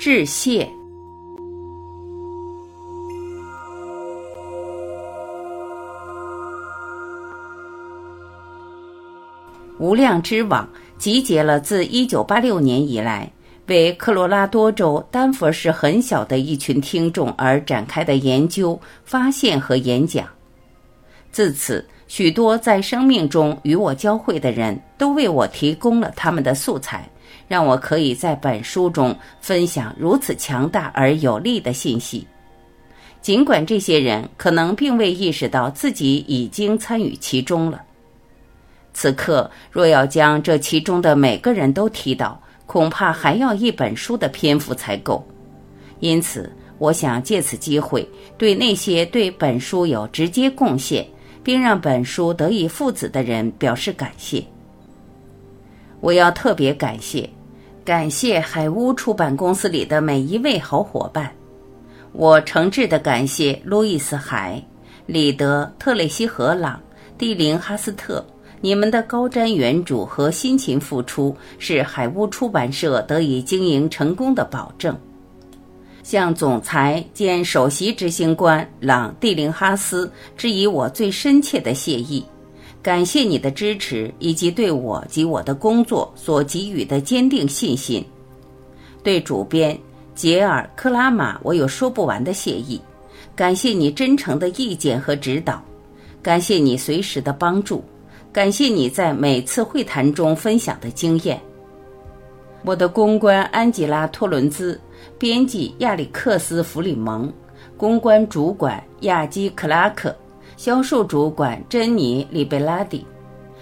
致谢。无量之网集结了自1986年以来为科罗拉多州丹佛市很小的一群听众而展开的研究、发现和演讲。自此，许多在生命中与我交汇的人都为我提供了他们的素材，让我可以在本书中分享如此强大而有力的信息。尽管这些人可能并未意识到自己已经参与其中了。此刻，若要将这其中的每个人都提到，恐怕还要一本书的篇幅才够。因此，我想借此机会，对那些对本书有直接贡献，并让本书得以父子的人表示感谢。我要特别感谢，感谢海屋出版公司里的每一位好伙伴。我诚挚地感谢路易斯·海、里德·特雷西·荷朗、蒂林·哈斯特。你们的高瞻远瞩和辛勤付出是海屋出版社得以经营成功的保证。向总裁兼首席执行官朗蒂林哈斯致以我最深切的谢意，感谢你的支持以及对我及我的工作所给予的坚定信心。对主编杰尔克拉玛，我有说不完的谢意，感谢你真诚的意见和指导，感谢你随时的帮助。感谢你在每次会谈中分享的经验。我的公关安吉拉·托伦兹，编辑亚历克斯·弗里蒙，公关主管亚基·克拉克，销售主管珍妮·里贝拉蒂，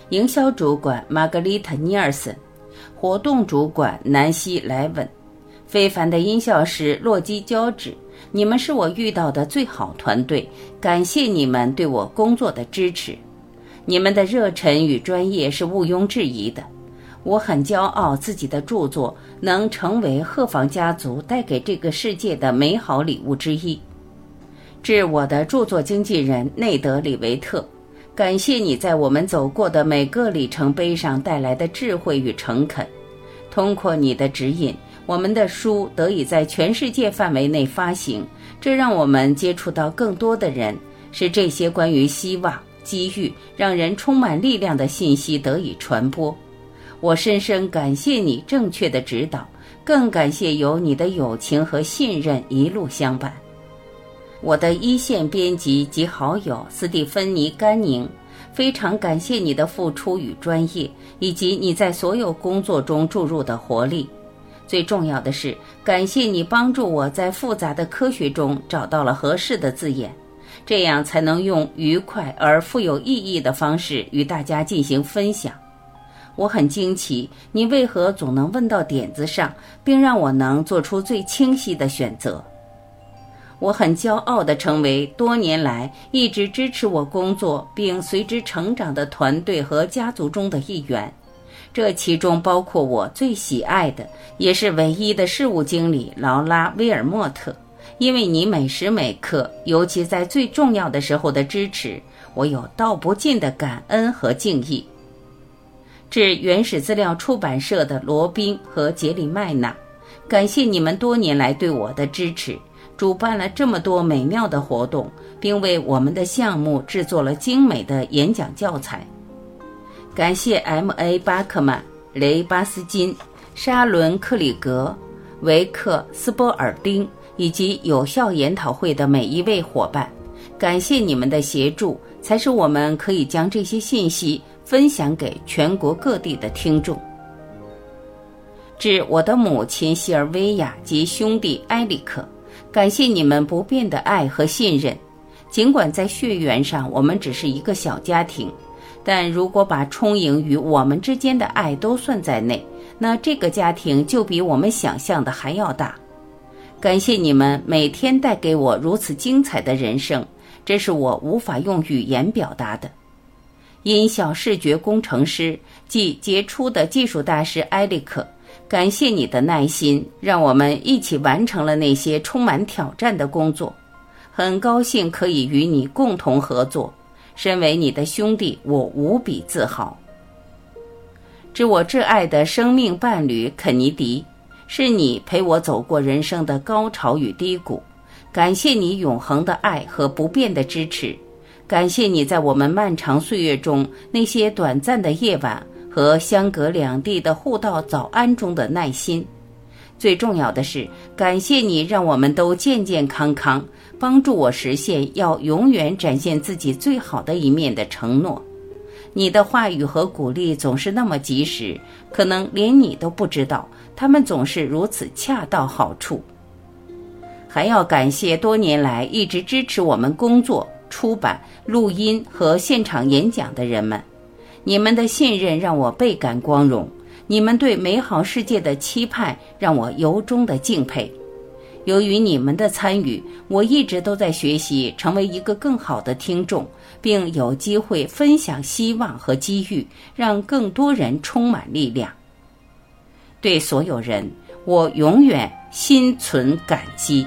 营销主管玛格丽特·尼尔森，活动主管南希·莱文，非凡的音效师洛基·乔治。你们是我遇到的最好团队，感谢你们对我工作的支持。你们的热忱与专业是毋庸置疑的，我很骄傲自己的著作能成为鹤房家族带给这个世界的美好礼物之一。致我的著作经纪人内德·里维特，感谢你在我们走过的每个里程碑上带来的智慧与诚恳。通过你的指引，我们的书得以在全世界范围内发行，这让我们接触到更多的人，使这些关于希望。机遇让人充满力量的信息得以传播，我深深感谢你正确的指导，更感谢有你的友情和信任一路相伴。我的一线编辑及好友斯蒂芬妮·甘宁，非常感谢你的付出与专业，以及你在所有工作中注入的活力。最重要的是，感谢你帮助我在复杂的科学中找到了合适的字眼。这样才能用愉快而富有意义的方式与大家进行分享。我很惊奇，你为何总能问到点子上，并让我能做出最清晰的选择。我很骄傲地成为多年来一直支持我工作并随之成长的团队和家族中的一员，这其中包括我最喜爱的也是唯一的事务经理劳拉·威尔莫特。因为你每时每刻，尤其在最重要的时候的支持，我有道不尽的感恩和敬意。致原始资料出版社的罗宾和杰里麦娜，感谢你们多年来对我的支持，主办了这么多美妙的活动，并为我们的项目制作了精美的演讲教材。感谢 M.A. 巴克曼、雷巴斯金、沙伦克里格、维克斯波尔丁。以及有效研讨会的每一位伙伴，感谢你们的协助，才使我们可以将这些信息分享给全国各地的听众。致我的母亲西尔维亚及兄弟埃里克，感谢你们不变的爱和信任。尽管在血缘上我们只是一个小家庭，但如果把充盈与我们之间的爱都算在内，那这个家庭就比我们想象的还要大。感谢你们每天带给我如此精彩的人生，这是我无法用语言表达的。音效视觉工程师即杰出的技术大师埃里克，感谢你的耐心，让我们一起完成了那些充满挑战的工作。很高兴可以与你共同合作，身为你的兄弟，我无比自豪。致我挚爱的生命伴侣肯尼迪。是你陪我走过人生的高潮与低谷，感谢你永恒的爱和不变的支持，感谢你在我们漫长岁月中那些短暂的夜晚和相隔两地的互道早安中的耐心。最重要的是，感谢你让我们都健健康康，帮助我实现要永远展现自己最好的一面的承诺。你的话语和鼓励总是那么及时，可能连你都不知道，他们总是如此恰到好处。还要感谢多年来一直支持我们工作、出版、录音和现场演讲的人们，你们的信任让我倍感光荣。你们对美好世界的期盼让我由衷的敬佩。由于你们的参与，我一直都在学习成为一个更好的听众，并有机会分享希望和机遇，让更多人充满力量。对所有人，我永远心存感激。